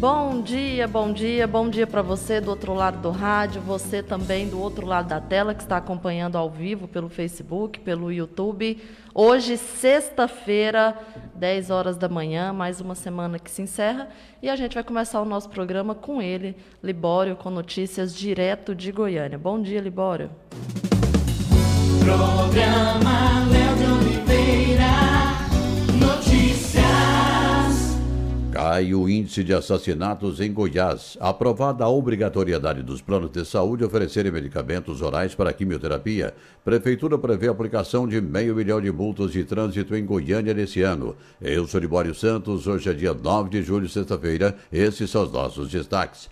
Bom dia, bom dia, bom dia para você do outro lado do rádio, você também do outro lado da tela que está acompanhando ao vivo pelo Facebook, pelo YouTube. Hoje, sexta-feira, 10 horas da manhã, mais uma semana que se encerra, e a gente vai começar o nosso programa com ele, Libório, com notícias direto de Goiânia. Bom dia, Libório. Programa Léo de Oliveira. Cai o índice de assassinatos em Goiás. Aprovada a obrigatoriedade dos planos de saúde oferecerem medicamentos orais para quimioterapia, Prefeitura prevê aplicação de meio milhão de multas de trânsito em Goiânia nesse ano. Eu sou Libório Santos, hoje é dia 9 de julho, sexta-feira. Esses são os nossos destaques.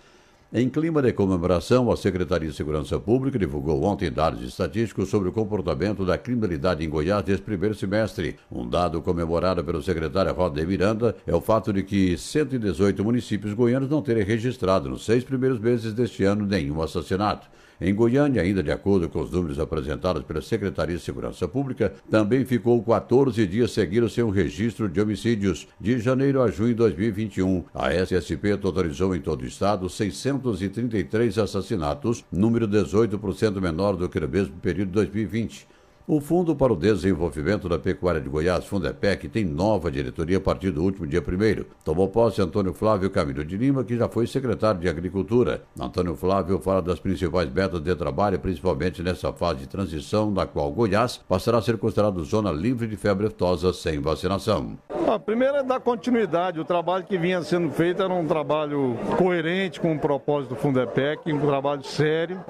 Em clima de comemoração, a Secretaria de Segurança Pública divulgou ontem dados estatísticos sobre o comportamento da criminalidade em Goiás neste primeiro semestre. Um dado comemorado pelo secretário Roda Miranda é o fato de que 118 municípios goianos não terem registrado nos seis primeiros meses deste ano nenhum assassinato. Em Goiânia, ainda de acordo com os números apresentados pela Secretaria de Segurança Pública, também ficou 14 dias seguidos sem um registro de homicídios. De janeiro a junho de 2021, a SSP totalizou em todo o estado 633 assassinatos, número 18% menor do que no mesmo período de 2020. O Fundo para o Desenvolvimento da Pecuária de Goiás, Fundepec, tem nova diretoria a partir do último dia 1 Tomou posse Antônio Flávio Camilo de Lima, que já foi secretário de Agricultura. Antônio Flávio fala das principais metas de trabalho, principalmente nessa fase de transição, na qual Goiás passará a ser considerado zona livre de febre aftosa sem vacinação. A primeira é dar continuidade. O trabalho que vinha sendo feito era um trabalho coerente com o propósito do Fundepec, um trabalho sério.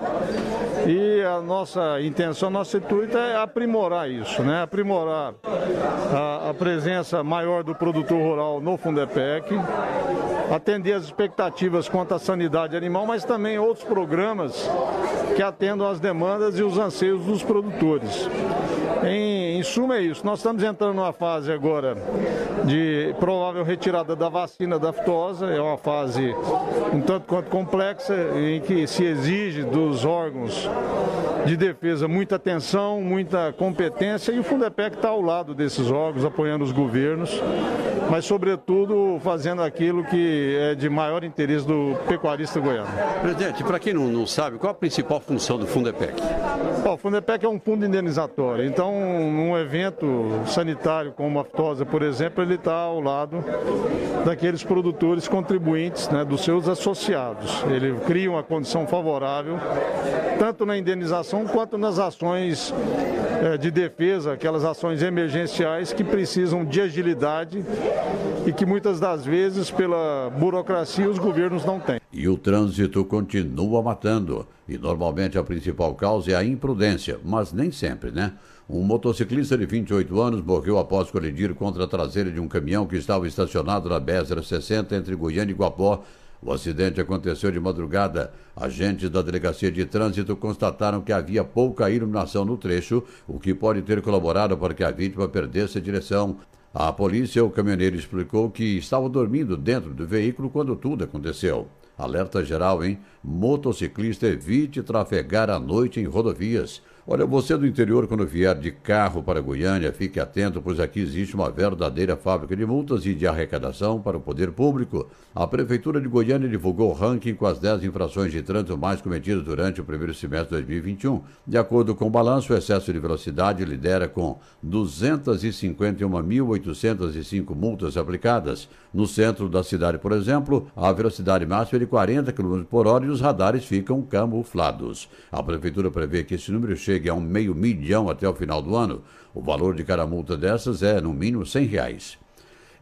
E a nossa intenção, nosso intuito é aprimorar isso, né? aprimorar a, a presença maior do produtor rural no Fundepec, atender as expectativas quanto à sanidade animal, mas também outros programas que atendam às demandas e os anseios dos produtores. Em, em suma é isso, nós estamos entrando numa fase agora de provável retirada da vacina da aftosa, é uma fase um tanto quanto complexa, em que se exige dos órgãos de defesa muita atenção, muita competência e o Fundepec está ao lado desses órgãos, apoiando os governos, mas sobretudo fazendo aquilo que é de maior interesse do pecuarista goiano. Presidente, para quem não, não, sabe, qual a principal função do Fundepec? Bom, o Fundepec é um fundo indenizatório, então num evento sanitário como a aftosa, por exemplo, ele está ao lado daqueles produtores contribuintes, né, dos seus associados. Ele cria uma condição favorável, tanto na indenização quanto nas ações é, de defesa, aquelas ações emergenciais que precisam de agilidade e que muitas das vezes, pela burocracia, os governos não têm. E o trânsito continua matando. E normalmente a principal causa é a imprudência, mas nem sempre, né? Um motociclista de 28 anos morreu após colidir contra a traseira de um caminhão que estava estacionado na BR-60 entre Goiânia e Guapó o acidente aconteceu de madrugada. Agentes da Delegacia de Trânsito constataram que havia pouca iluminação no trecho, o que pode ter colaborado para que a vítima perdesse a direção. A polícia, o caminhoneiro explicou que estava dormindo dentro do veículo quando tudo aconteceu. Alerta geral, hein? Motociclista evite trafegar à noite em rodovias. Olha, você do interior, quando vier de carro para Goiânia, fique atento, pois aqui existe uma verdadeira fábrica de multas e de arrecadação para o poder público. A Prefeitura de Goiânia divulgou o ranking com as 10 infrações de trânsito mais cometidas durante o primeiro semestre de 2021. De acordo com o balanço, o excesso de velocidade lidera com 251.805 multas aplicadas. No centro da cidade, por exemplo, a velocidade máxima é de 40 km por hora e os radares ficam camuflados. A Prefeitura prevê que esse número chegue chegue a um meio milhão até o final do ano. O valor de cada multa dessas é, no mínimo, 100 reais.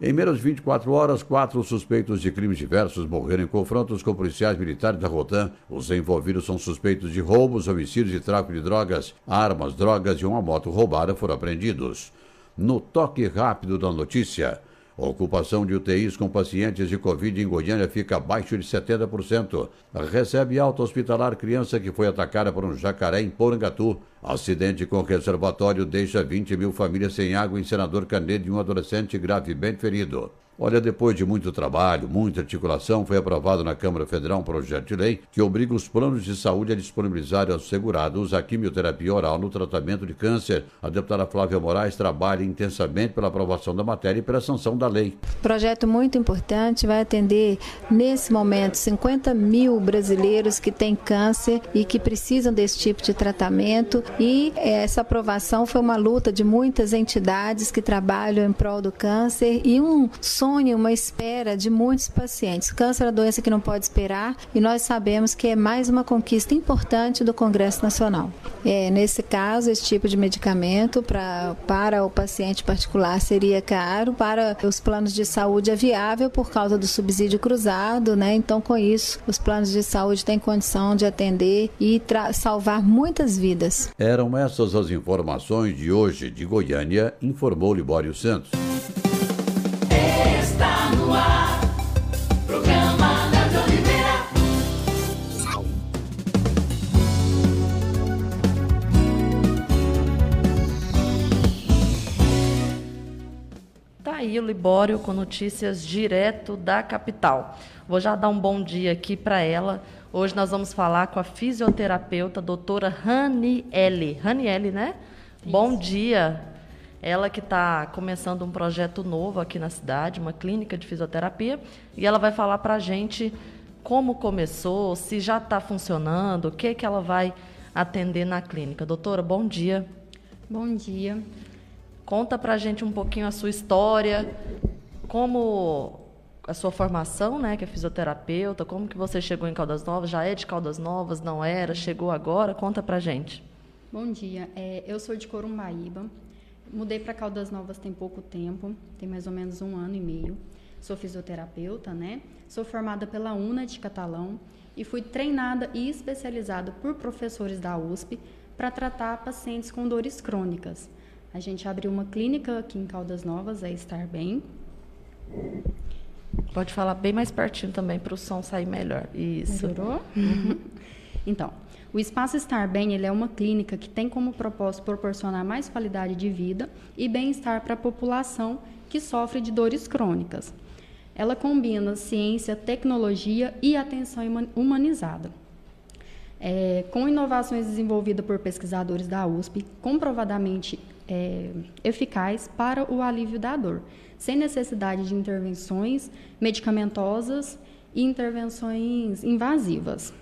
Em menos de 24 horas, quatro suspeitos de crimes diversos morreram em confrontos com policiais militares da Rotan. Os envolvidos são suspeitos de roubos, homicídios e tráfico de drogas. Armas, drogas e uma moto roubada foram apreendidos. No toque rápido da notícia. Ocupação de UTIs com pacientes de Covid em Goiânia fica abaixo de 70%. Recebe alta hospitalar criança que foi atacada por um jacaré em Porangatu. Acidente com reservatório deixa 20 mil famílias sem água em Senador Canedo e um adolescente gravemente ferido. Olha, depois de muito trabalho, muita articulação, foi aprovado na Câmara Federal um projeto de lei que obriga os planos de saúde a disponibilizar aos segurados a quimioterapia oral no tratamento de câncer. A deputada Flávia Moraes trabalha intensamente pela aprovação da matéria e pela sanção da lei. Projeto muito importante, vai atender nesse momento 50 mil brasileiros que têm câncer e que precisam desse tipo de tratamento. E essa aprovação foi uma luta de muitas entidades que trabalham em prol do câncer e um sonho sonho, uma espera de muitos pacientes. Câncer é uma doença que não pode esperar e nós sabemos que é mais uma conquista importante do Congresso Nacional. É, nesse caso, esse tipo de medicamento pra, para o paciente particular seria caro, para os planos de saúde é viável por causa do subsídio cruzado, né? Então, com isso, os planos de saúde têm condição de atender e salvar muitas vidas. Eram essas as informações de hoje de Goiânia, informou Libório Santos. Libório com notícias direto da capital. Vou já dar um bom dia aqui para ela. Hoje nós vamos falar com a fisioterapeuta doutora Raniele. Raniele, né? Isso. Bom dia. Ela que está começando um projeto novo aqui na cidade, uma clínica de fisioterapia, e ela vai falar para a gente como começou, se já está funcionando, o que, que ela vai atender na clínica. Doutora, bom dia. Bom dia. Conta para a gente um pouquinho a sua história, como a sua formação, né, que é fisioterapeuta, como que você chegou em Caldas Novas? Já é de Caldas Novas? Não era? Chegou agora? Conta para a gente. Bom dia. É, eu sou de Corumbaíba. Mudei para Caldas Novas tem pouco tempo, tem mais ou menos um ano e meio. Sou fisioterapeuta, né? Sou formada pela UNA de Catalão e fui treinada e especializada por professores da USP para tratar pacientes com dores crônicas. A gente abriu uma clínica aqui em Caldas Novas, é Estar Bem. Pode falar bem mais pertinho também para o som sair melhor. Isso. Melhorou? Uhum. Então, o Espaço Estar Bem ele é uma clínica que tem como propósito proporcionar mais qualidade de vida e bem-estar para a população que sofre de dores crônicas. Ela combina ciência, tecnologia e atenção humanizada. É, com inovações desenvolvidas por pesquisadores da USP, comprovadamente é, eficaz para o alívio da dor, sem necessidade de intervenções medicamentosas e intervenções invasivas.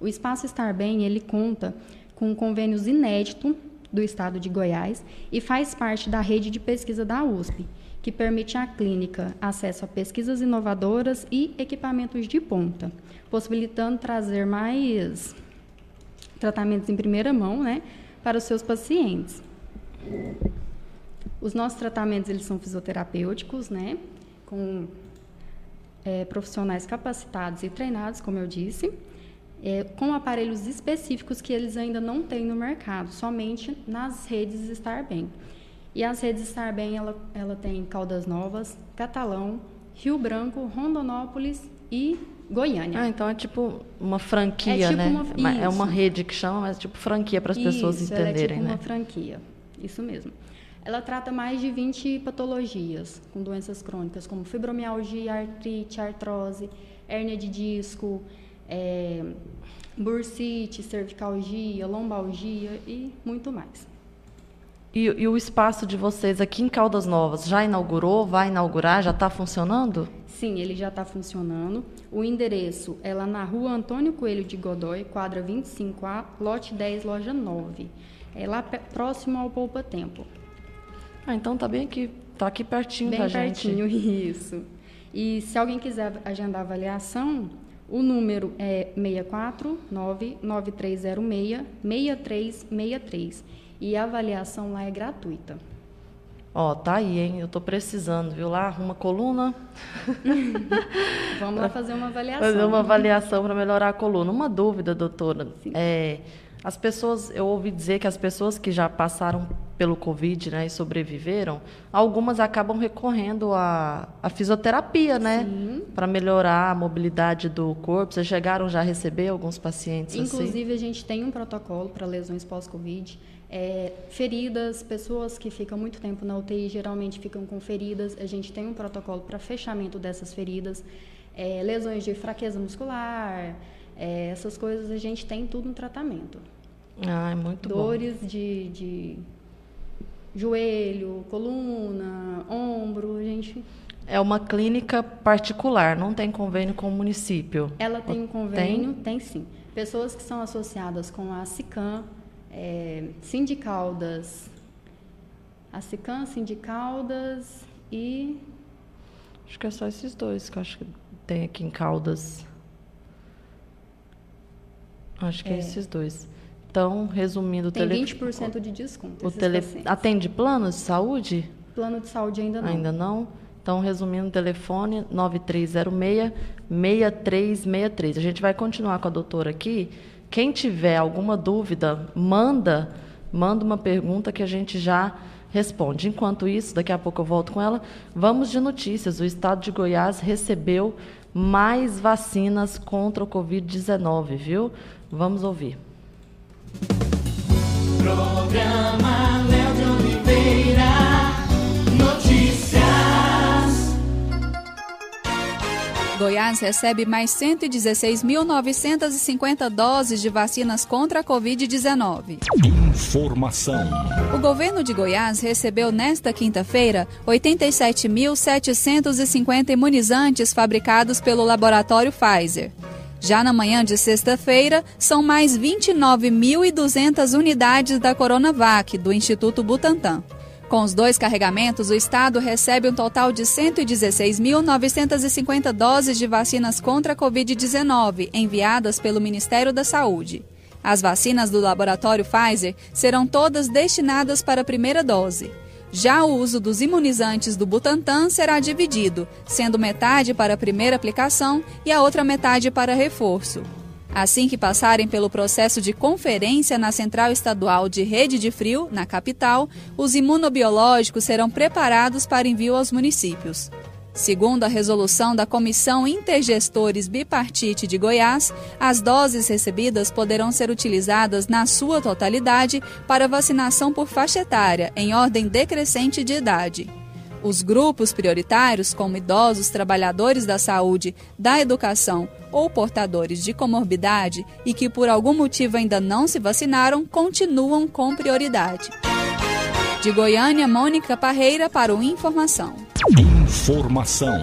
O Espaço Estar Bem ele conta com convênios inéditos do Estado de Goiás e faz parte da rede de pesquisa da USP, que permite à clínica acesso a pesquisas inovadoras e equipamentos de ponta, possibilitando trazer mais tratamentos em primeira mão né, para os seus pacientes. Os nossos tratamentos eles são fisioterapêuticos, né? Com é, profissionais capacitados e treinados, como eu disse, é, com aparelhos específicos que eles ainda não têm no mercado, somente nas redes Estar Bem. E as redes Estar Bem, ela, ela tem Caldas Novas, Catalão, Rio Branco, Rondonópolis e Goiânia. Ah, então é tipo uma franquia, é tipo né? Uma, é uma rede que chama, mas é tipo franquia para as pessoas entenderem, é tipo né? uma franquia. Isso mesmo. Ela trata mais de 20 patologias com doenças crônicas, como fibromialgia, artrite, artrose, hérnia de disco, é, bursite, cervicalgia, lombalgia e muito mais. E, e, o espaço de vocês aqui em Caldas Novas já inaugurou, vai inaugurar, já está funcionando? Sim, ele já está funcionando. O endereço é lá na rua Antônio Coelho de Godói, quadra 25A, lote 10, loja 9 é lá próximo ao Poupa Tempo. Ah, então tá bem aqui, tá aqui pertinho bem da pertinho, gente. Bem pertinho, isso. E se alguém quiser agendar avaliação, o número é 649-9306-6363. E a avaliação lá é gratuita. Ó, tá aí, hein? Eu tô precisando, viu? Lá, uma coluna. Vamos lá fazer uma avaliação. Fazer uma avaliação para melhorar a coluna. Uma dúvida, doutora. Sim. É, as pessoas, eu ouvi dizer que as pessoas que já passaram pelo Covid né, e sobreviveram, algumas acabam recorrendo à, à fisioterapia, né? Para melhorar a mobilidade do corpo. Vocês chegaram já a receber alguns pacientes Inclusive, assim? Inclusive, a gente tem um protocolo para lesões pós-Covid. É, feridas, pessoas que ficam muito tempo na UTI geralmente ficam com feridas. A gente tem um protocolo para fechamento dessas feridas. É, lesões de fraqueza muscular, é, essas coisas a gente tem tudo no tratamento. Ah, é muito Dores bom. de, de joelho, coluna, ombro, a gente. É uma clínica particular, não tem convênio com o município. Ela tem um convênio, tem, tem sim. Pessoas que são associadas com a SICAM, é, Sindicaldas, a SICAM, Sindicaldas e. Acho que é só esses dois que eu acho que tem aqui em Caldas. Acho que é, é esses dois. Então, resumindo, tem tele... 20% de desconto. O tele... Atende planos de saúde? Plano de saúde ainda não. Ainda não? Então, resumindo, telefone 9306-6363. A gente vai continuar com a doutora aqui. Quem tiver alguma dúvida, manda, manda uma pergunta que a gente já responde. Enquanto isso, daqui a pouco eu volto com ela. Vamos de notícias. O estado de Goiás recebeu mais vacinas contra o Covid-19, viu? Vamos ouvir. Programa Léo de Oliveira, notícias. Goiás recebe mais 116.950 doses de vacinas contra a Covid-19. Informação. O governo de Goiás recebeu nesta quinta-feira 87.750 imunizantes fabricados pelo laboratório Pfizer. Já na manhã de sexta-feira, são mais 29.200 unidades da Coronavac, do Instituto Butantan. Com os dois carregamentos, o Estado recebe um total de 116.950 doses de vacinas contra a Covid-19 enviadas pelo Ministério da Saúde. As vacinas do laboratório Pfizer serão todas destinadas para a primeira dose. Já o uso dos imunizantes do Butantan será dividido, sendo metade para a primeira aplicação e a outra metade para reforço. Assim que passarem pelo processo de conferência na Central Estadual de Rede de Frio, na capital, os imunobiológicos serão preparados para envio aos municípios. Segundo a resolução da Comissão Intergestores Bipartite de Goiás, as doses recebidas poderão ser utilizadas na sua totalidade para vacinação por faixa etária, em ordem decrescente de idade. Os grupos prioritários, como idosos, trabalhadores da saúde, da educação ou portadores de comorbidade e que por algum motivo ainda não se vacinaram, continuam com prioridade. De Goiânia, Mônica Parreira para o Informação. Informação.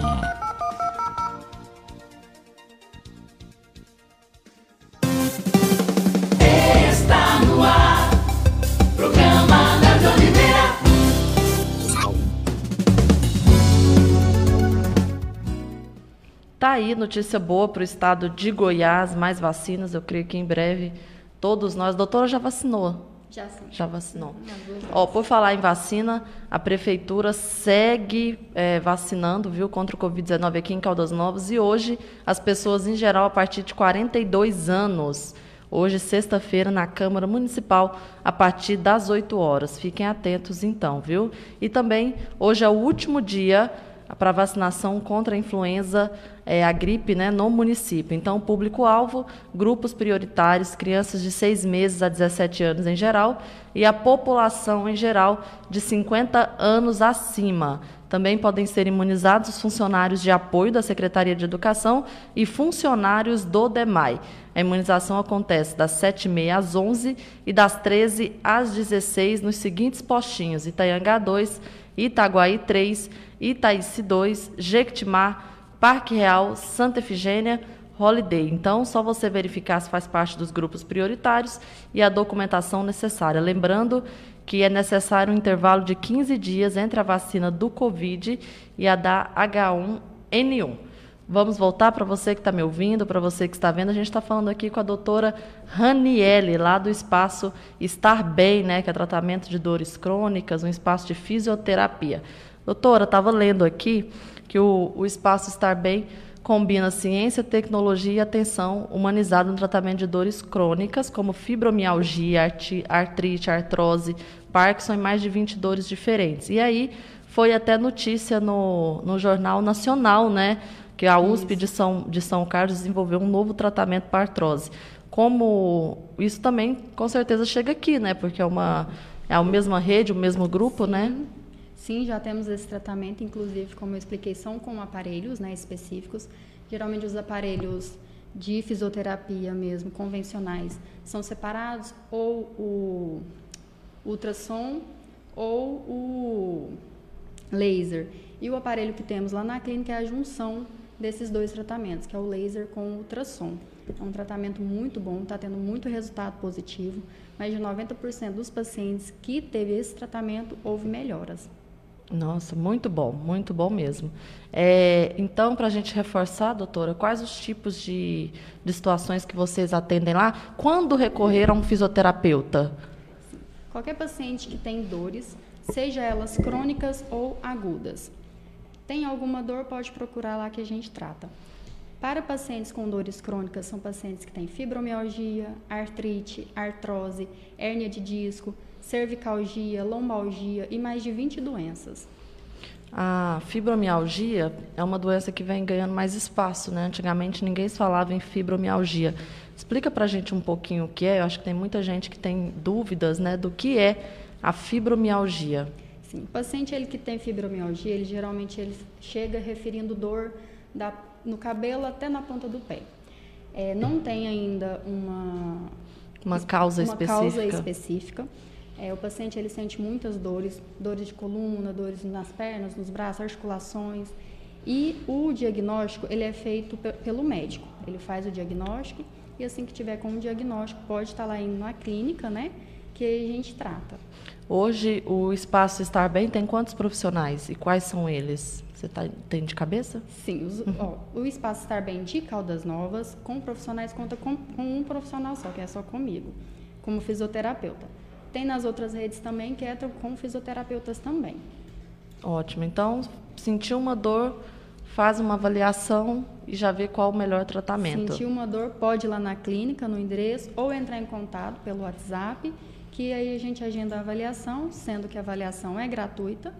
Está no ar. Programa Léo Oliveira. Tá aí notícia boa para o estado de Goiás, mais vacinas. Eu creio que em breve todos nós. A doutora já vacinou. Já sim. Já vacinou. Ó, por falar em vacina, a prefeitura segue é, vacinando, viu, contra o Covid-19 aqui em Caldas Novas e hoje as pessoas em geral a partir de 42 anos. Hoje, sexta-feira, na Câmara Municipal, a partir das 8 horas. Fiquem atentos então, viu? E também, hoje é o último dia para vacinação contra a influenza, é, a gripe, né, no município. Então, público-alvo, grupos prioritários, crianças de 6 meses a 17 anos em geral e a população em geral de 50 anos acima. Também podem ser imunizados os funcionários de apoio da Secretaria de Educação e funcionários do DEMAI. A imunização acontece das 7h30 às 11 e das 13 às 16 nos seguintes postinhos: Itaiangá 2, Itaguaí 3, Itaici 2, Jequitimar, Parque Real, Santa Efigênia, Holiday. Então, só você verificar se faz parte dos grupos prioritários e a documentação necessária. Lembrando que é necessário um intervalo de 15 dias entre a vacina do Covid e a da H1N1. Vamos voltar para você que está me ouvindo, para você que está vendo. A gente está falando aqui com a doutora Raniele, lá do espaço Estar Bem, né, que é tratamento de dores crônicas, um espaço de fisioterapia. Doutora, estava lendo aqui que o, o espaço Estar Bem combina ciência, tecnologia e atenção humanizada no tratamento de dores crônicas, como fibromialgia, artrite, artrose, Parkinson e mais de 20 dores diferentes. E aí foi até notícia no, no Jornal Nacional, né? Que a USP de São, de São Carlos desenvolveu um novo tratamento para artrose. Como isso também, com certeza, chega aqui, né? Porque é uma é a mesma rede, o mesmo grupo, né? Sim, já temos esse tratamento, inclusive, como eu expliquei, são com aparelhos né, específicos. Geralmente os aparelhos de fisioterapia mesmo, convencionais, são separados, ou o ultrassom ou o laser. E o aparelho que temos lá na clínica é a junção desses dois tratamentos, que é o laser com o ultrassom. É um tratamento muito bom, está tendo muito resultado positivo. Mais de 90% dos pacientes que teve esse tratamento houve melhoras. Nossa, muito bom, muito bom mesmo. É, então, para a gente reforçar, doutora, quais os tipos de, de situações que vocês atendem lá? Quando recorrer a um fisioterapeuta? Qualquer paciente que tem dores, seja elas crônicas ou agudas, tem alguma dor, pode procurar lá que a gente trata. Para pacientes com dores crônicas, são pacientes que têm fibromialgia, artrite, artrose, hérnia de disco, cervicalgia, lombalgia e mais de 20 doenças. A fibromialgia é uma doença que vem ganhando mais espaço, né? Antigamente ninguém falava em fibromialgia. Explica para a gente um pouquinho o que é. Eu acho que tem muita gente que tem dúvidas, né, do que é a fibromialgia. Sim, o paciente ele que tem fibromialgia, ele geralmente ele chega referindo dor da, no cabelo até na ponta do pé. É, não tem ainda uma uma causa uma específica. Causa específica. É, o paciente ele sente muitas dores, dores de coluna, dores nas pernas, nos braços, articulações. E o diagnóstico ele é feito pelo médico. Ele faz o diagnóstico e assim que tiver com o diagnóstico pode estar lá indo na clínica, né, que a gente trata. Hoje o espaço Estar Bem tem quantos profissionais e quais são eles? Você tá, tem de cabeça? Sim, os, uhum. ó, o espaço Estar Bem de Caldas Novas com profissionais conta com, com um profissional só, que é só comigo, como fisioterapeuta. Tem nas outras redes também que é com fisioterapeutas também. Ótimo. Então, sentiu uma dor, faz uma avaliação e já vê qual o melhor tratamento. Sentiu uma dor, pode ir lá na clínica, no endereço, ou entrar em contato pelo WhatsApp, que aí a gente agenda a avaliação, sendo que a avaliação é gratuita,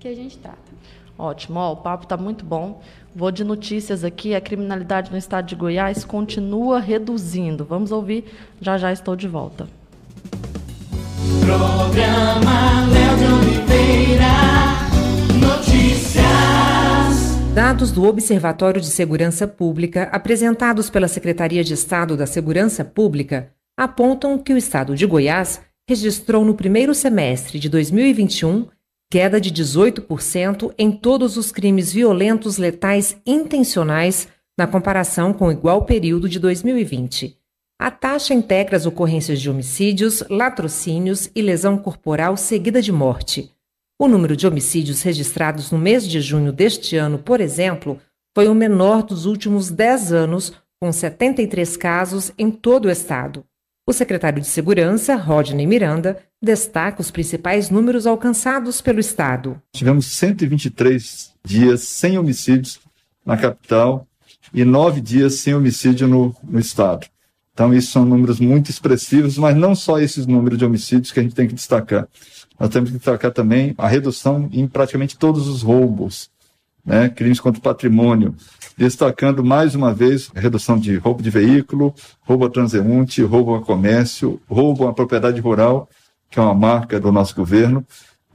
que a gente trata. Ótimo, Ó, o papo está muito bom. Vou de notícias aqui. A criminalidade no estado de Goiás continua reduzindo. Vamos ouvir, já já estou de volta. Programa Léo de Oliveira. Notícias. Dados do Observatório de Segurança Pública, apresentados pela Secretaria de Estado da Segurança Pública, apontam que o estado de Goiás registrou no primeiro semestre de 2021 queda de 18% em todos os crimes violentos letais intencionais na comparação com o igual período de 2020. A taxa integra as ocorrências de homicídios, latrocínios e lesão corporal seguida de morte. O número de homicídios registrados no mês de junho deste ano, por exemplo, foi o menor dos últimos 10 anos, com 73 casos em todo o estado. O secretário de Segurança, Rodney Miranda, destaca os principais números alcançados pelo estado. Tivemos 123 dias sem homicídios na capital e nove dias sem homicídio no, no estado. Então, isso são números muito expressivos, mas não só esses números de homicídios que a gente tem que destacar. Nós temos que destacar também a redução em praticamente todos os roubos, né? crimes contra o patrimônio, destacando mais uma vez a redução de roubo de veículo, roubo a transeunte, roubo a comércio, roubo à propriedade rural, que é uma marca do nosso governo,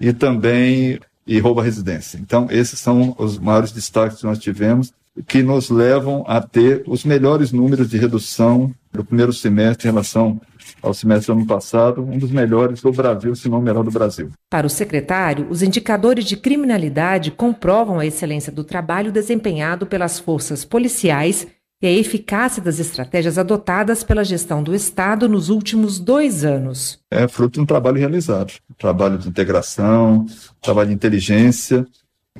e também e roubo à residência. Então, esses são os maiores destaques que nós tivemos que nos levam a ter os melhores números de redução do primeiro semestre em relação ao semestre do ano passado, um dos melhores do Brasil, se não o melhor do Brasil. Para o secretário, os indicadores de criminalidade comprovam a excelência do trabalho desempenhado pelas forças policiais e a eficácia das estratégias adotadas pela gestão do Estado nos últimos dois anos. É fruto de um trabalho realizado, um trabalho de integração, um trabalho de inteligência,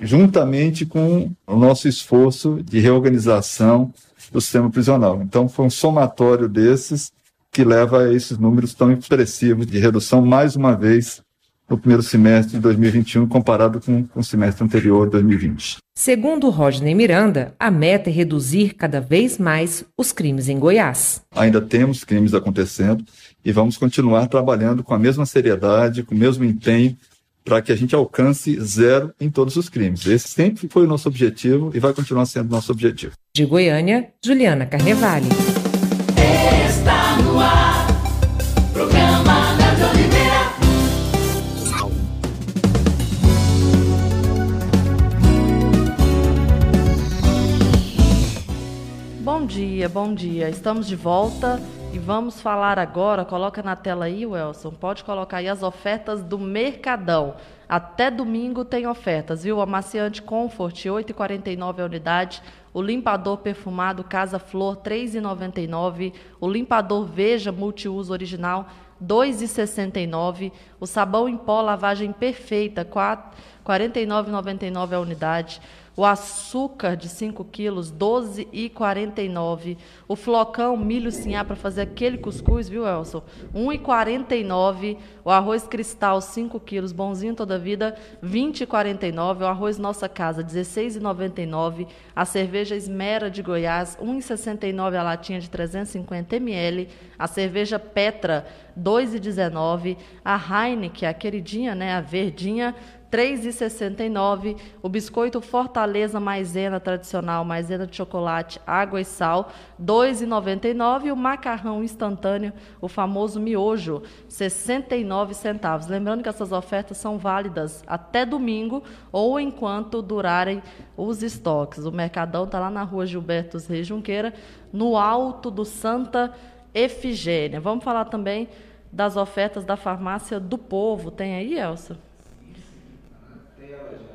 juntamente com o nosso esforço de reorganização do sistema prisional. Então, foi um somatório desses que leva a esses números tão expressivos de redução, mais uma vez, no primeiro semestre de 2021 comparado com, com o semestre anterior, 2020. Segundo Rodney Miranda, a meta é reduzir cada vez mais os crimes em Goiás. Ainda temos crimes acontecendo e vamos continuar trabalhando com a mesma seriedade, com o mesmo empenho, para que a gente alcance zero em todos os crimes. Esse sempre foi o nosso objetivo e vai continuar sendo nosso objetivo. De Goiânia, Juliana Carnevale. Está no ar, programa Léo de Oliveira. Bom dia, bom dia. Estamos de volta e vamos falar agora. Coloca na tela aí, Welson. Pode colocar aí as ofertas do Mercadão. Até domingo tem ofertas, viu? Amaciante Comfort, 8,49 a unidade. O limpador perfumado Casa Flor, 3,99. O limpador Veja Multiuso Original, 2,69. O sabão em pó lavagem perfeita, 49,99 a unidade. O açúcar de 5 quilos, 12,49. O flocão milho sinhá para fazer aquele cuscuz, viu, Elson? 1,49. O arroz cristal, 5 quilos, bonzinho toda vida, 20,49. O arroz nossa casa, 16,99. A cerveja esmera de Goiás, 1,69 a latinha de 350 ml. A cerveja Petra, 2,19. A Heineken, a queridinha, né, a verdinha, 3,69. O biscoito Fortaleza Maisena tradicional, maisena de chocolate, água e sal, 2,99. E o macarrão instantâneo, o famoso miojo, 69 centavos. Lembrando que essas ofertas são válidas até domingo ou enquanto durarem os estoques. O Mercadão está lá na rua Gilberto Reis Junqueira, no alto do Santa Efigênia. Vamos falar também das ofertas da farmácia do povo. Tem aí, Elsa?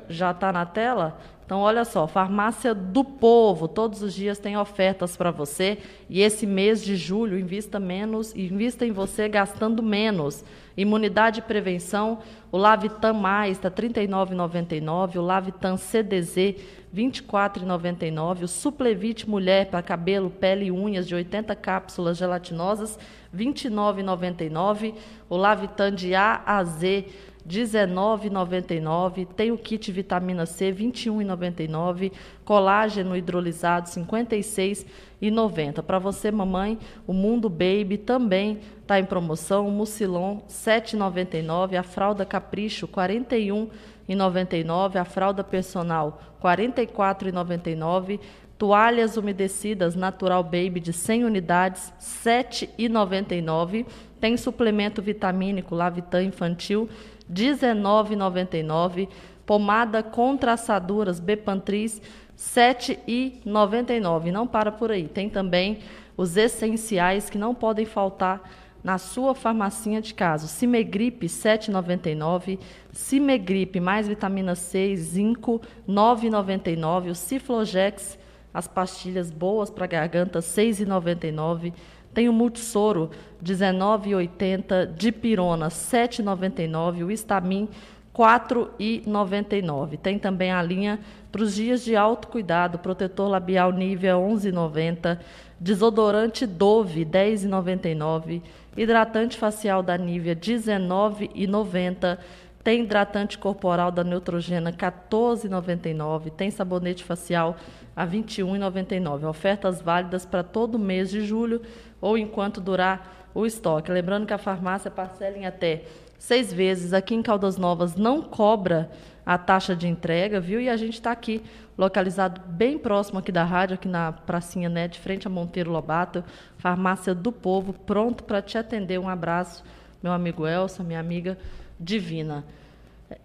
Já está na tela? Então, olha só, Farmácia do Povo, todos os dias tem ofertas para você. E esse mês de julho, invista menos, invista em você gastando menos. Imunidade e prevenção, o Lavitan Mais está R$ 39,99, o Lavitan CDZ R$ 24,99, o Suplevite Mulher para cabelo, pele e unhas de 80 cápsulas gelatinosas R$ 29,99, o Lavitan de A a Z 19,99. Tem o kit vitamina C, 21,99. Colágeno hidrolisado, 56,90. Para você, mamãe, o Mundo Baby também está em promoção. O Mucilon, 7,99. A fralda Capricho, 41,99. A fralda personal, 44,99. Toalhas umedecidas Natural Baby de 100 unidades, R$ 7,99. Tem suplemento vitamínico Lavitan Infantil, 19,99. Pomada contra assaduras Bepantris, R$ 7,99. Não para por aí. Tem também os essenciais que não podem faltar na sua farmacinha de casa. Cimegripe 7,99, Cimegripe mais vitamina C zinco 9,99, o Ciflogex, as pastilhas boas para garganta 6,99, tem o Multisoro 19,80, Dipirona 7,99, o Estamin 4,99. Tem também a linha para os dias de autocuidado, protetor labial Nivea 11,90, desodorante Dove 10,99, hidratante facial da Nivea 19,90. Tem hidratante corporal da Neutrogena 14,99, tem sabonete facial a R$ 21,99. Ofertas válidas para todo mês de julho ou enquanto durar o estoque. Lembrando que a farmácia parcela em até seis vezes. Aqui em Caldas Novas não cobra a taxa de entrega, viu? E a gente está aqui, localizado bem próximo aqui da rádio, aqui na pracinha, né, de frente a Monteiro Lobato, farmácia do povo, pronto para te atender. Um abraço, meu amigo Elson, minha amiga Divina.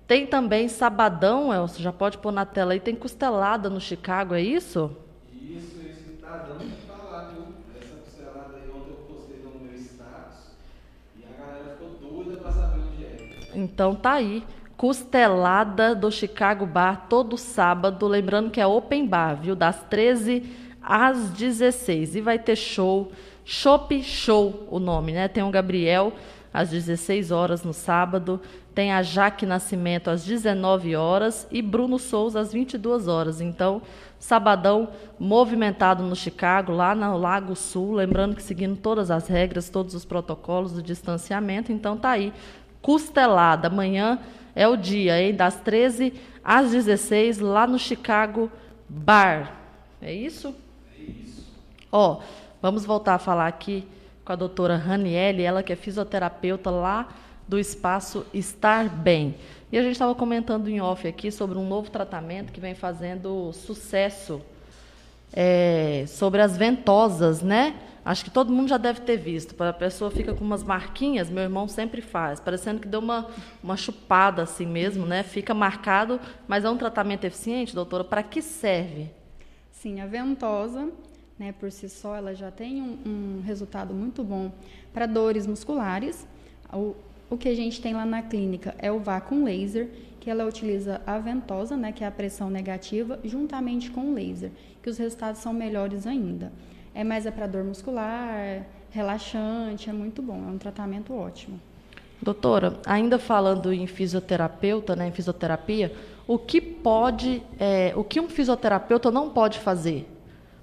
Tem também sabadão, Elson, já pode pôr na tela aí, tem costelada no Chicago, é isso? Isso, isso tá dando que falar, viu? Essa costelada aí ontem eu postei no meu status e a galera ficou doida pra saber onde é. Então tá aí. Costelada do Chicago Bar todo sábado, lembrando que é open bar, viu? Das 13 às 16. E vai ter show, Shop Show o nome, né? Tem o Gabriel às 16 horas no sábado, tem a Jaque Nascimento às 19 horas e Bruno Souza às 22 horas. Então, sabadão movimentado no Chicago, lá no Lago Sul, lembrando que seguindo todas as regras, todos os protocolos do distanciamento. Então, tá aí Costelada. Amanhã é o dia, hein? Das 13 às 16, lá no Chicago Bar. É isso? É isso. Ó, vamos voltar a falar aqui com a doutora Raniele, ela que é fisioterapeuta lá do espaço Estar Bem. E a gente estava comentando em off aqui sobre um novo tratamento que vem fazendo sucesso é, sobre as ventosas, né? Acho que todo mundo já deve ter visto. A pessoa fica com umas marquinhas, meu irmão sempre faz, parecendo que deu uma, uma chupada assim mesmo, né? Fica marcado, mas é um tratamento eficiente, doutora? Para que serve? Sim, a ventosa, né, por si só, ela já tem um, um resultado muito bom para dores musculares. O, o que a gente tem lá na clínica é o vácuo laser, que ela utiliza a ventosa, né, que é a pressão negativa, juntamente com o laser, que os resultados são melhores ainda. É mais é para dor muscular, relaxante, é muito bom, é um tratamento ótimo. Doutora, ainda falando em fisioterapeuta, né, em fisioterapia, o que pode, é, o que um fisioterapeuta não pode fazer?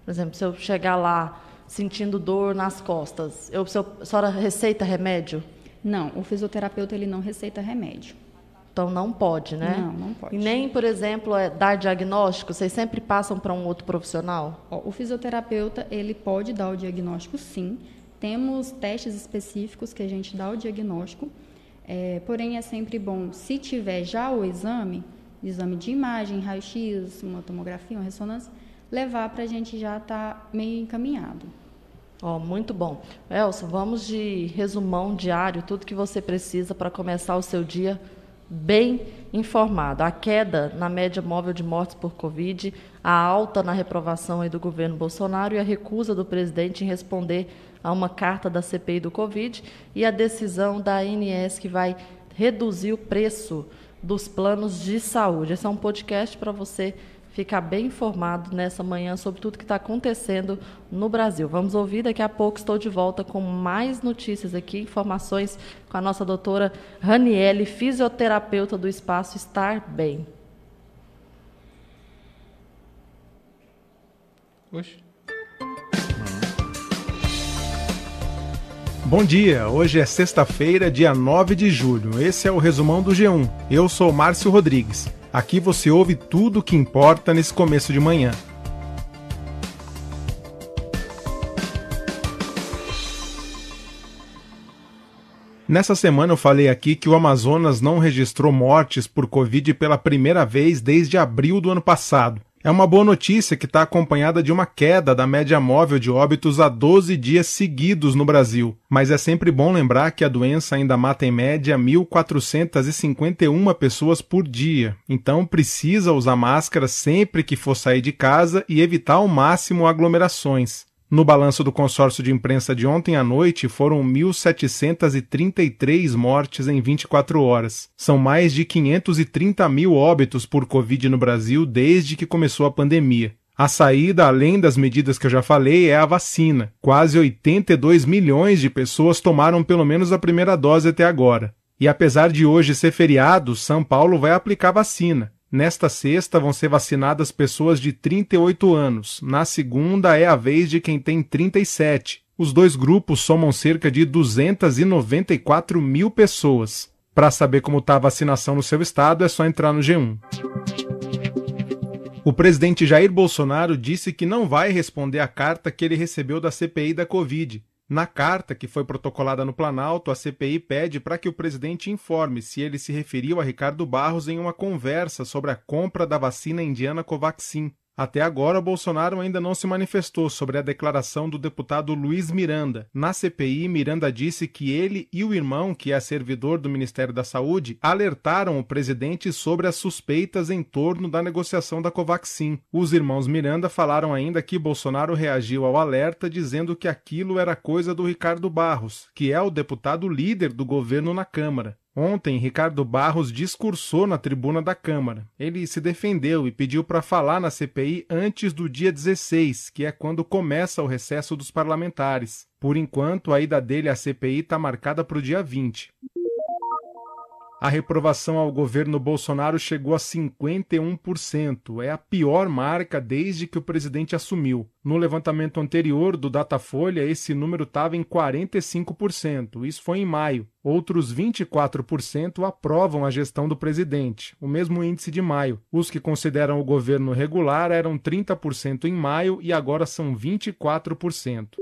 Por exemplo, se eu chegar lá sentindo dor nas costas, eu, se eu, a senhora receita remédio? Não, o fisioterapeuta ele não receita remédio. Então não pode, né? Não, não pode. E nem, por exemplo, é, dar diagnóstico, vocês sempre passam para um outro profissional? Ó, o fisioterapeuta, ele pode dar o diagnóstico sim. Temos testes específicos que a gente dá o diagnóstico. É, porém, é sempre bom, se tiver já o exame, exame de imagem, raio-x, uma tomografia, uma ressonância, levar para a gente já estar tá meio encaminhado. Oh, muito bom. Elson, vamos de resumão diário, tudo que você precisa para começar o seu dia bem informado. A queda na média móvel de mortes por Covid, a alta na reprovação do governo Bolsonaro e a recusa do presidente em responder a uma carta da CPI do Covid e a decisão da ANS que vai reduzir o preço dos planos de saúde. Esse é um podcast para você ficar bem informado nessa manhã sobre tudo que está acontecendo no Brasil. Vamos ouvir daqui a pouco. Estou de volta com mais notícias aqui, informações com a nossa doutora Raniele, fisioterapeuta do Espaço Estar Bem. Oxe. Bom dia, hoje é sexta-feira, dia 9 de julho. Esse é o resumão do G1. Eu sou Márcio Rodrigues. Aqui você ouve tudo o que importa nesse começo de manhã. Nessa semana eu falei aqui que o Amazonas não registrou mortes por Covid pela primeira vez desde abril do ano passado. É uma boa notícia que está acompanhada de uma queda da média móvel de óbitos há 12 dias seguidos no Brasil. Mas é sempre bom lembrar que a doença ainda mata em média 1.451 pessoas por dia. Então precisa usar máscara sempre que for sair de casa e evitar ao máximo aglomerações. No balanço do consórcio de imprensa de ontem à noite, foram 1.733 mortes em 24 horas. São mais de 530 mil óbitos por Covid no Brasil desde que começou a pandemia. A saída, além das medidas que eu já falei, é a vacina. Quase 82 milhões de pessoas tomaram pelo menos a primeira dose até agora. E apesar de hoje ser feriado, São Paulo vai aplicar vacina. Nesta sexta vão ser vacinadas pessoas de 38 anos. Na segunda é a vez de quem tem 37. Os dois grupos somam cerca de 294 mil pessoas. Para saber como está a vacinação no seu estado, é só entrar no G1. O presidente Jair Bolsonaro disse que não vai responder à carta que ele recebeu da CPI da Covid na carta que foi protocolada no Planalto, a CPI pede para que o presidente informe se ele se referiu a Ricardo Barros em uma conversa sobre a compra da vacina indiana Covaxin. Até agora, Bolsonaro ainda não se manifestou sobre a declaração do deputado Luiz Miranda. Na CPI, Miranda disse que ele e o irmão, que é servidor do Ministério da Saúde, alertaram o presidente sobre as suspeitas em torno da negociação da Covaxin. Os irmãos Miranda falaram ainda que Bolsonaro reagiu ao alerta dizendo que aquilo era coisa do Ricardo Barros, que é o deputado líder do governo na Câmara. Ontem, Ricardo Barros discursou na tribuna da Câmara. Ele se defendeu e pediu para falar na CPI antes do dia 16, que é quando começa o recesso dos parlamentares. Por enquanto, a ida dele à CPI está marcada para o dia 20. A reprovação ao governo Bolsonaro chegou a 51%. É a pior marca desde que o presidente assumiu. No levantamento anterior do Datafolha, esse número estava em 45%. Isso foi em maio. Outros 24% aprovam a gestão do presidente, o mesmo índice de maio. Os que consideram o governo regular eram 30% em maio e agora são 24%.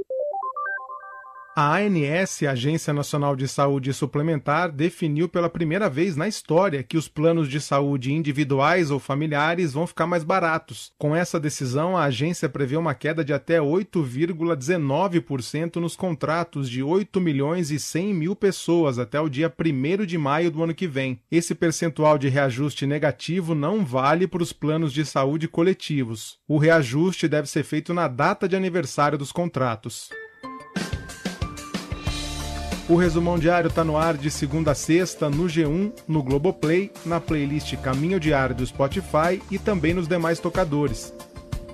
A ANS, Agência Nacional de Saúde Suplementar, definiu pela primeira vez na história que os planos de saúde individuais ou familiares vão ficar mais baratos. Com essa decisão, a agência prevê uma queda de até 8,19% nos contratos de 8 milhões e 100 mil pessoas até o dia 1 de maio do ano que vem. Esse percentual de reajuste negativo não vale para os planos de saúde coletivos. O reajuste deve ser feito na data de aniversário dos contratos. O resumão diário está no ar de segunda a sexta no G1, no Globoplay, na playlist Caminho Diário do Spotify e também nos demais tocadores.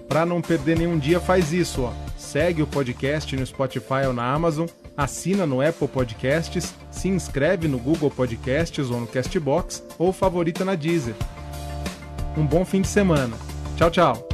Para não perder nenhum dia, faz isso, ó. Segue o podcast no Spotify ou na Amazon, assina no Apple Podcasts, se inscreve no Google Podcasts ou no Castbox ou favorita na Deezer. Um bom fim de semana. Tchau, tchau.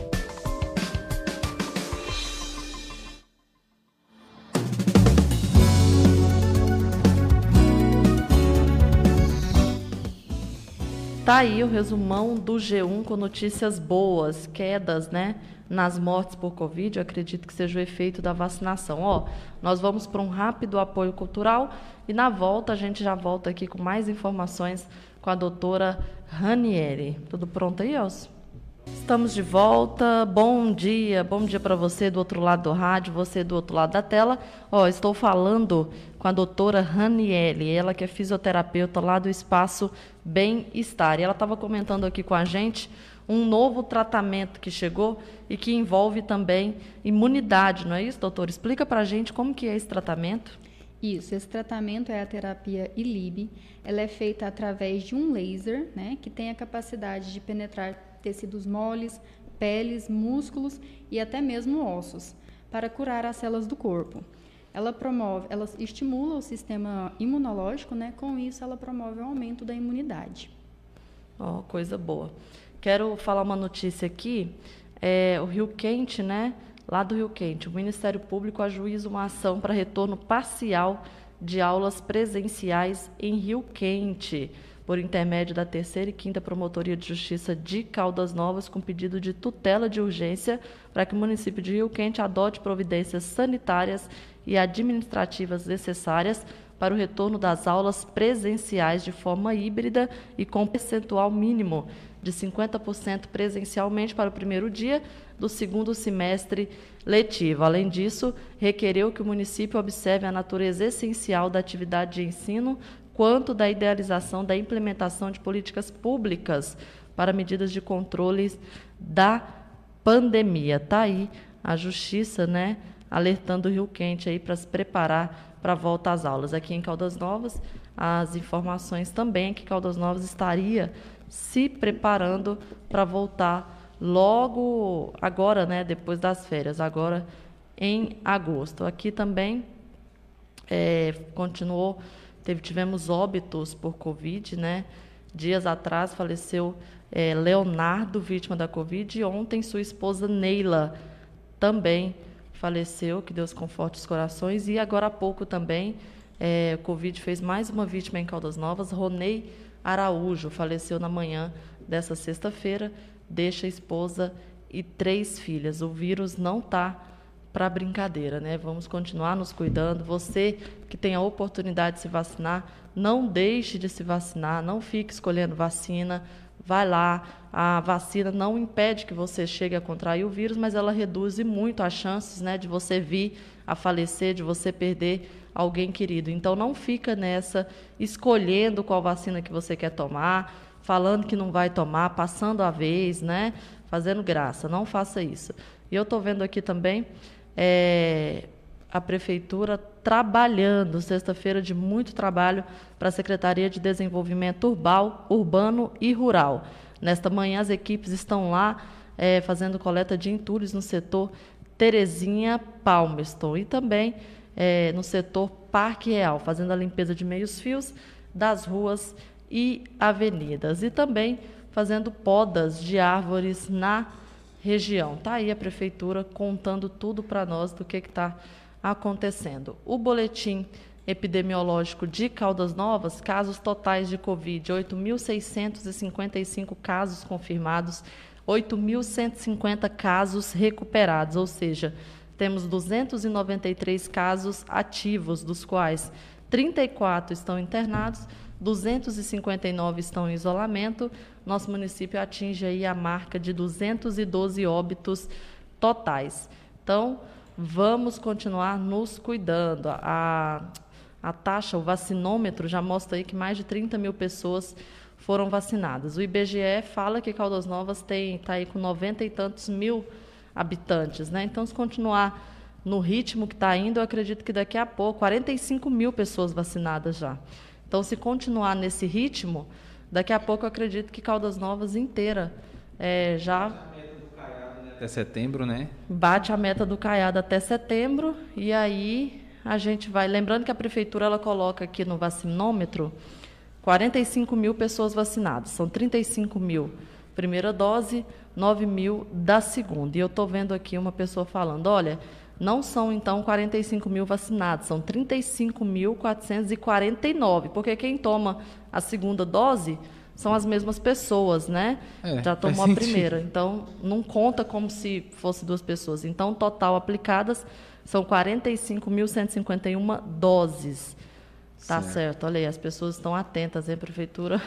Tá aí o resumão do G1 com notícias boas, quedas, né? Nas mortes por Covid, eu acredito que seja o efeito da vacinação. Ó, nós vamos para um rápido apoio cultural e na volta a gente já volta aqui com mais informações com a doutora Ranieri. Tudo pronto aí, Elcio? Estamos de volta. Bom dia, bom dia para você do outro lado do rádio, você do outro lado da tela. Ó, estou falando com a doutora Raniele, ela que é fisioterapeuta lá do Espaço Bem-Estar. E ela estava comentando aqui com a gente um novo tratamento que chegou e que envolve também imunidade, não é isso, doutor? Explica para a gente como que é esse tratamento. Isso, esse tratamento é a terapia ILIB. Ela é feita através de um laser, né, que tem a capacidade de penetrar tecidos moles, peles, músculos e até mesmo ossos, para curar as células do corpo. Ela promove, ela estimula o sistema imunológico, né? Com isso, ela promove o aumento da imunidade. Oh, coisa boa. Quero falar uma notícia aqui. É, o Rio Quente, né? Lá do Rio Quente, o Ministério Público ajuiza uma ação para retorno parcial de aulas presenciais em Rio Quente por intermédio da terceira e quinta Promotoria de Justiça de Caldas Novas, com pedido de tutela de urgência para que o município de Rio Quente adote providências sanitárias e administrativas necessárias para o retorno das aulas presenciais de forma híbrida e com percentual mínimo de 50% presencialmente para o primeiro dia do segundo semestre letivo. Além disso, requereu que o município observe a natureza essencial da atividade de ensino, quanto da idealização da implementação de políticas públicas para medidas de controle da pandemia. Está aí a justiça, né, alertando o Rio Quente aí para se preparar para a volta às aulas. Aqui em Caldas Novas, as informações também que Caldas Novas estaria se preparando para voltar logo agora, né, depois das férias, agora em agosto. Aqui também é, continuou Teve, tivemos óbitos por Covid, né? Dias atrás faleceu é, Leonardo, vítima da Covid, e ontem sua esposa Neila também faleceu, que Deus conforte os corações. E agora há pouco também, é, Covid fez mais uma vítima em Caldas Novas, Ronei Araújo, faleceu na manhã dessa sexta-feira, deixa esposa e três filhas. O vírus não está para brincadeira, né? Vamos continuar nos cuidando. Você que tem a oportunidade de se vacinar, não deixe de se vacinar, não fique escolhendo vacina. Vai lá, a vacina não impede que você chegue a contrair o vírus, mas ela reduz muito as chances, né, de você vir a falecer, de você perder alguém querido. Então não fica nessa escolhendo qual vacina que você quer tomar, falando que não vai tomar, passando a vez, né? Fazendo graça. Não faça isso. E eu estou vendo aqui também é, a prefeitura trabalhando, sexta-feira de muito trabalho para a Secretaria de Desenvolvimento Urbal, Urbano e Rural. Nesta manhã, as equipes estão lá é, fazendo coleta de entulhos no setor Terezinha Palmerston e também é, no setor Parque Real, fazendo a limpeza de meios fios das ruas e avenidas. E também fazendo podas de árvores na região. Está aí a prefeitura contando tudo para nós do que está acontecendo. O boletim epidemiológico de Caldas Novas, casos totais de Covid, 8.655 casos confirmados, 8.150 casos recuperados, ou seja, temos 293 casos ativos, dos quais 34 estão internados, 259 estão em isolamento. Nosso município atinge aí a marca de 212 óbitos totais. Então, vamos continuar nos cuidando. A, a taxa, o vacinômetro já mostra aí que mais de 30 mil pessoas foram vacinadas. O IBGE fala que Caldas Novas está aí com 90 e tantos mil habitantes. Né? Então, se continuar no ritmo que está indo, eu acredito que daqui a pouco, 45 mil pessoas vacinadas já. Então, se continuar nesse ritmo, daqui a pouco eu acredito que Caldas Novas inteira é, já até setembro, né? Bate a meta do Caiado até setembro e aí a gente vai. Lembrando que a prefeitura ela coloca aqui no vacinômetro 45 mil pessoas vacinadas. São 35 mil primeira dose, 9 mil da segunda. E eu estou vendo aqui uma pessoa falando: olha, não são então 45 mil vacinados, são 35.449, porque quem toma a segunda dose são as mesmas pessoas, né? É, Já tomou a primeira. Então, não conta como se fosse duas pessoas. Então, total aplicadas são 45.151 doses. Tá certo. certo. Olha aí, as pessoas estão atentas, hein, prefeitura?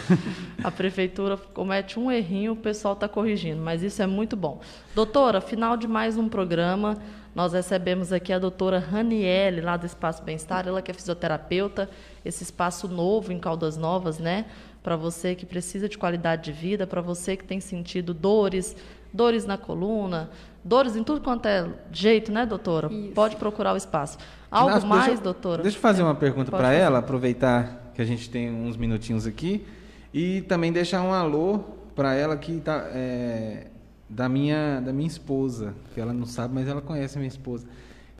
a prefeitura comete um errinho, o pessoal está corrigindo, mas isso é muito bom. Doutora, final de mais um programa. Nós recebemos aqui a doutora Raniele, lá do Espaço Bem-Estar, ela que é fisioterapeuta, esse espaço novo em Caldas Novas, né? Para você que precisa de qualidade de vida, para você que tem sentido dores, dores na coluna, dores em tudo quanto é jeito, né, doutora? Isso. Pode procurar o espaço. Algo Nossa, mais, deixa, doutora? Deixa eu fazer uma pergunta para ela, aproveitar que a gente tem uns minutinhos aqui, e também deixar um alô para ela que está é, da minha, da minha esposa, que ela não sabe, mas ela conhece a minha esposa.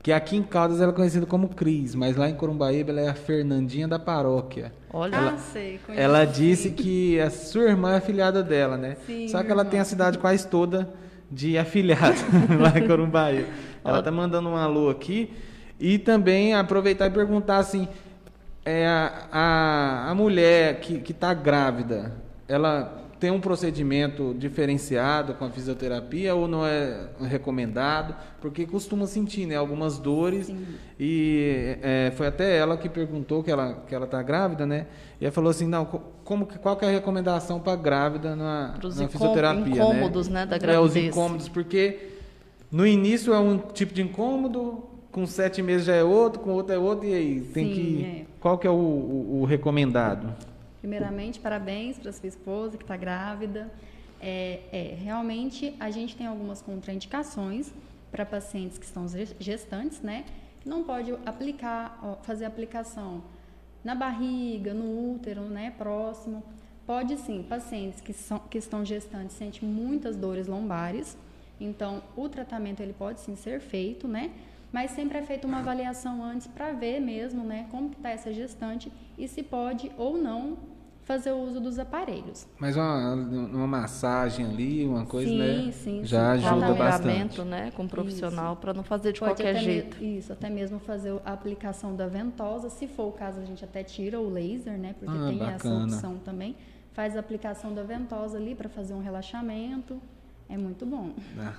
Que aqui em Caldas ela é conhecida como Cris, mas lá em Corumbaíba ela é a Fernandinha da paróquia. Olha, ela, ah, sei, ela disse que a sua irmã é afilhada dela, né? Sim, Só que ela irmã. tem a cidade quase toda de afilhados lá em Corumbaíba. Ela tá mandando um alô aqui e também aproveitar e perguntar assim, é, a, a, a mulher que está grávida, ela tem um procedimento diferenciado com a fisioterapia ou não é recomendado? Porque costuma sentir né, algumas dores Sim. e é, foi até ela que perguntou que ela que ela está grávida, né? E ela falou assim, não, como qual que é a recomendação para grávida na, na fisioterapia? incômodos, né? né, da gravidez. É, os incômodos, porque no início é um tipo de incômodo, com sete meses já é outro, com outro é outro, e aí? Tem Sim, que. É. Qual que é o, o, o recomendado? Primeiramente, parabéns para sua esposa que está grávida. É, é, realmente, a gente tem algumas contraindicações para pacientes que estão gestantes, né? Não pode aplicar, fazer aplicação na barriga, no útero, né? Próximo. Pode sim, pacientes que, são, que estão gestantes sentem muitas dores lombares. Então, o tratamento ele pode sim ser feito, né? Mas sempre é feita uma avaliação antes para ver mesmo, né? Como está essa gestante e se pode ou não fazer o uso dos aparelhos. Mas uma, uma massagem ali, uma coisa, sim, né? Sim, já sim. ajuda bastante. né, com um profissional para não fazer de Pode qualquer jeito. isso, até mesmo fazer a aplicação da ventosa, se for o caso a gente até tira o laser, né? Porque ah, tem bacana. essa opção também. Faz a aplicação da ventosa ali para fazer um relaxamento. É muito bom. Ah.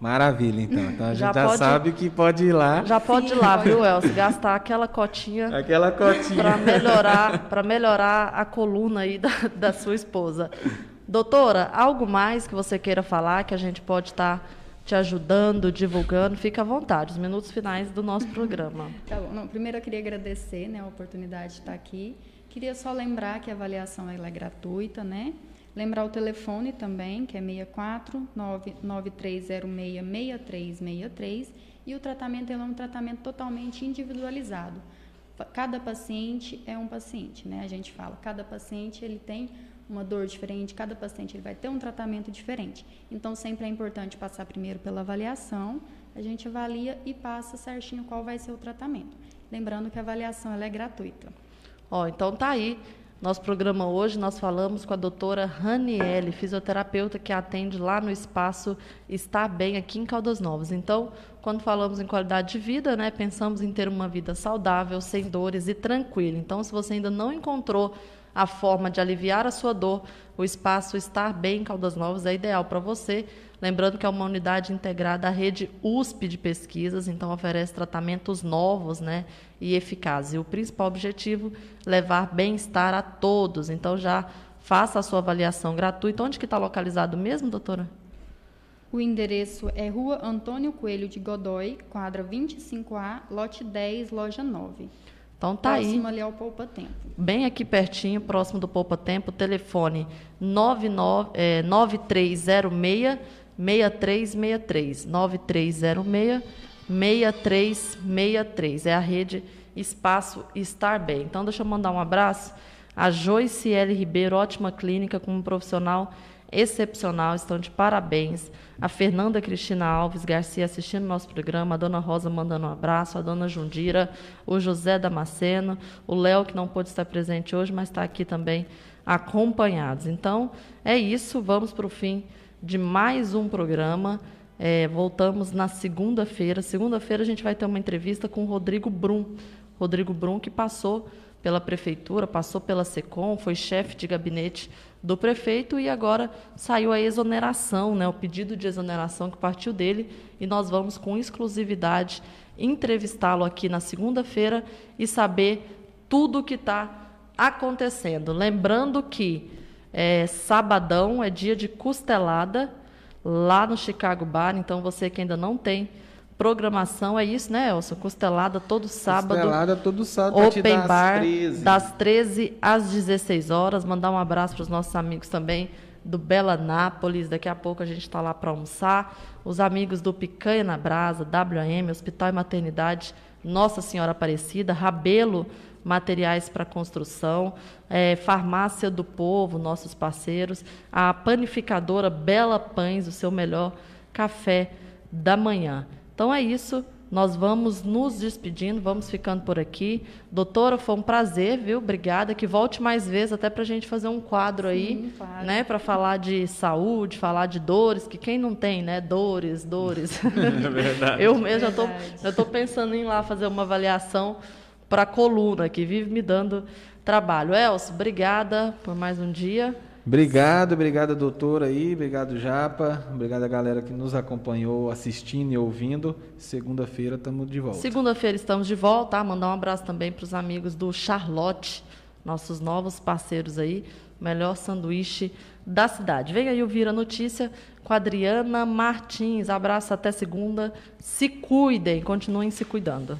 Maravilha, então. Então a gente já, já pode, sabe que pode ir lá. Já pode Sim, ir lá, viu, Elcio? Gastar aquela cotinha. Aquela cotinha. Para melhorar, para melhorar a coluna aí da, da sua esposa. Doutora, algo mais que você queira falar que a gente pode estar tá te ajudando, divulgando? Fica à vontade, os minutos finais do nosso programa. Tá bom. Não, primeiro eu queria agradecer né, a oportunidade de estar aqui. Queria só lembrar que a avaliação ela é gratuita, né? Lembrar o telefone também, que é 64 9306 6363 e o tratamento é um tratamento totalmente individualizado. Cada paciente é um paciente, né? A gente fala, cada paciente ele tem uma dor diferente, cada paciente ele vai ter um tratamento diferente. Então sempre é importante passar primeiro pela avaliação, a gente avalia e passa certinho qual vai ser o tratamento. Lembrando que a avaliação ela é gratuita. Ó, então tá aí Nosso programa hoje nós falamos com a doutora Raniele, fisioterapeuta que atende lá no espaço Está Bem aqui em Caldas Novas. Então, quando falamos em qualidade de vida, né, pensamos em ter uma vida saudável, sem dores e tranquila. Então, se você ainda não encontrou a forma de aliviar a sua dor, o espaço Estar Bem em Caldas Novas é ideal para você. Lembrando que é uma unidade integrada à rede USP de pesquisas, então oferece tratamentos novos né, e eficazes. E o principal objetivo levar bem-estar a todos. Então já faça a sua avaliação gratuita. Onde que está localizado mesmo, doutora? O endereço é Rua Antônio Coelho de Godoy, quadra 25A, lote 10, loja 9. Então tá Próximo aí. ali ao Poupa Tempo. Bem aqui pertinho, próximo do Poupa Tempo, telefone 99, é, 9306 6363. 9306 6363. É a rede Espaço Estar Bem. Então deixa eu mandar um abraço a L. Ribeiro, ótima clínica, como profissional excepcional, estão de parabéns. A Fernanda Cristina Alves Garcia assistindo nosso programa, a Dona Rosa mandando um abraço, a Dona Jundira, o José Damasceno, o Léo, que não pôde estar presente hoje, mas está aqui também acompanhados. Então, é isso, vamos para o fim de mais um programa. É, voltamos na segunda-feira. Segunda-feira a gente vai ter uma entrevista com o Rodrigo Brum. Rodrigo Brum, que passou pela prefeitura, passou pela SECOM, foi chefe de gabinete do prefeito e agora saiu a exoneração, né, o pedido de exoneração que partiu dele e nós vamos com exclusividade entrevistá-lo aqui na segunda-feira e saber tudo o que está acontecendo. Lembrando que é, sabadão é dia de costelada lá no Chicago Bar, então você que ainda não tem programação é isso, né, Elson? Costelada todo sábado. Costelada todo sábado, Open das Bar 13. das 13 às 16 horas. Mandar um abraço para os nossos amigos também do Bela Nápoles. Daqui a pouco a gente está lá para almoçar. Os amigos do Picanha na Brasa, WM, Hospital e Maternidade Nossa Senhora Aparecida, Rabelo Materiais para Construção, eh, Farmácia do Povo, nossos parceiros, a panificadora Bela Pães, o seu melhor café da manhã. Então é isso. Nós vamos nos despedindo, vamos ficando por aqui. Doutora, foi um prazer, viu? Obrigada. Que volte mais vezes, até para a gente fazer um quadro aí, claro. né? Para falar de saúde, falar de dores, que quem não tem, né? Dores, dores. É verdade. Eu mesmo já estou pensando em ir lá fazer uma avaliação para a coluna, que vive me dando trabalho. Elcio, obrigada por mais um dia. Obrigado, obrigado, doutora aí, obrigado, Japa, obrigado a galera que nos acompanhou assistindo e ouvindo. Segunda-feira estamos de volta. Segunda-feira estamos de volta. Tá? Mandar um abraço também para os amigos do Charlotte, nossos novos parceiros aí. Melhor sanduíche da cidade. Vem aí o Vira Notícia com a Adriana Martins. Abraço até segunda. Se cuidem, continuem se cuidando.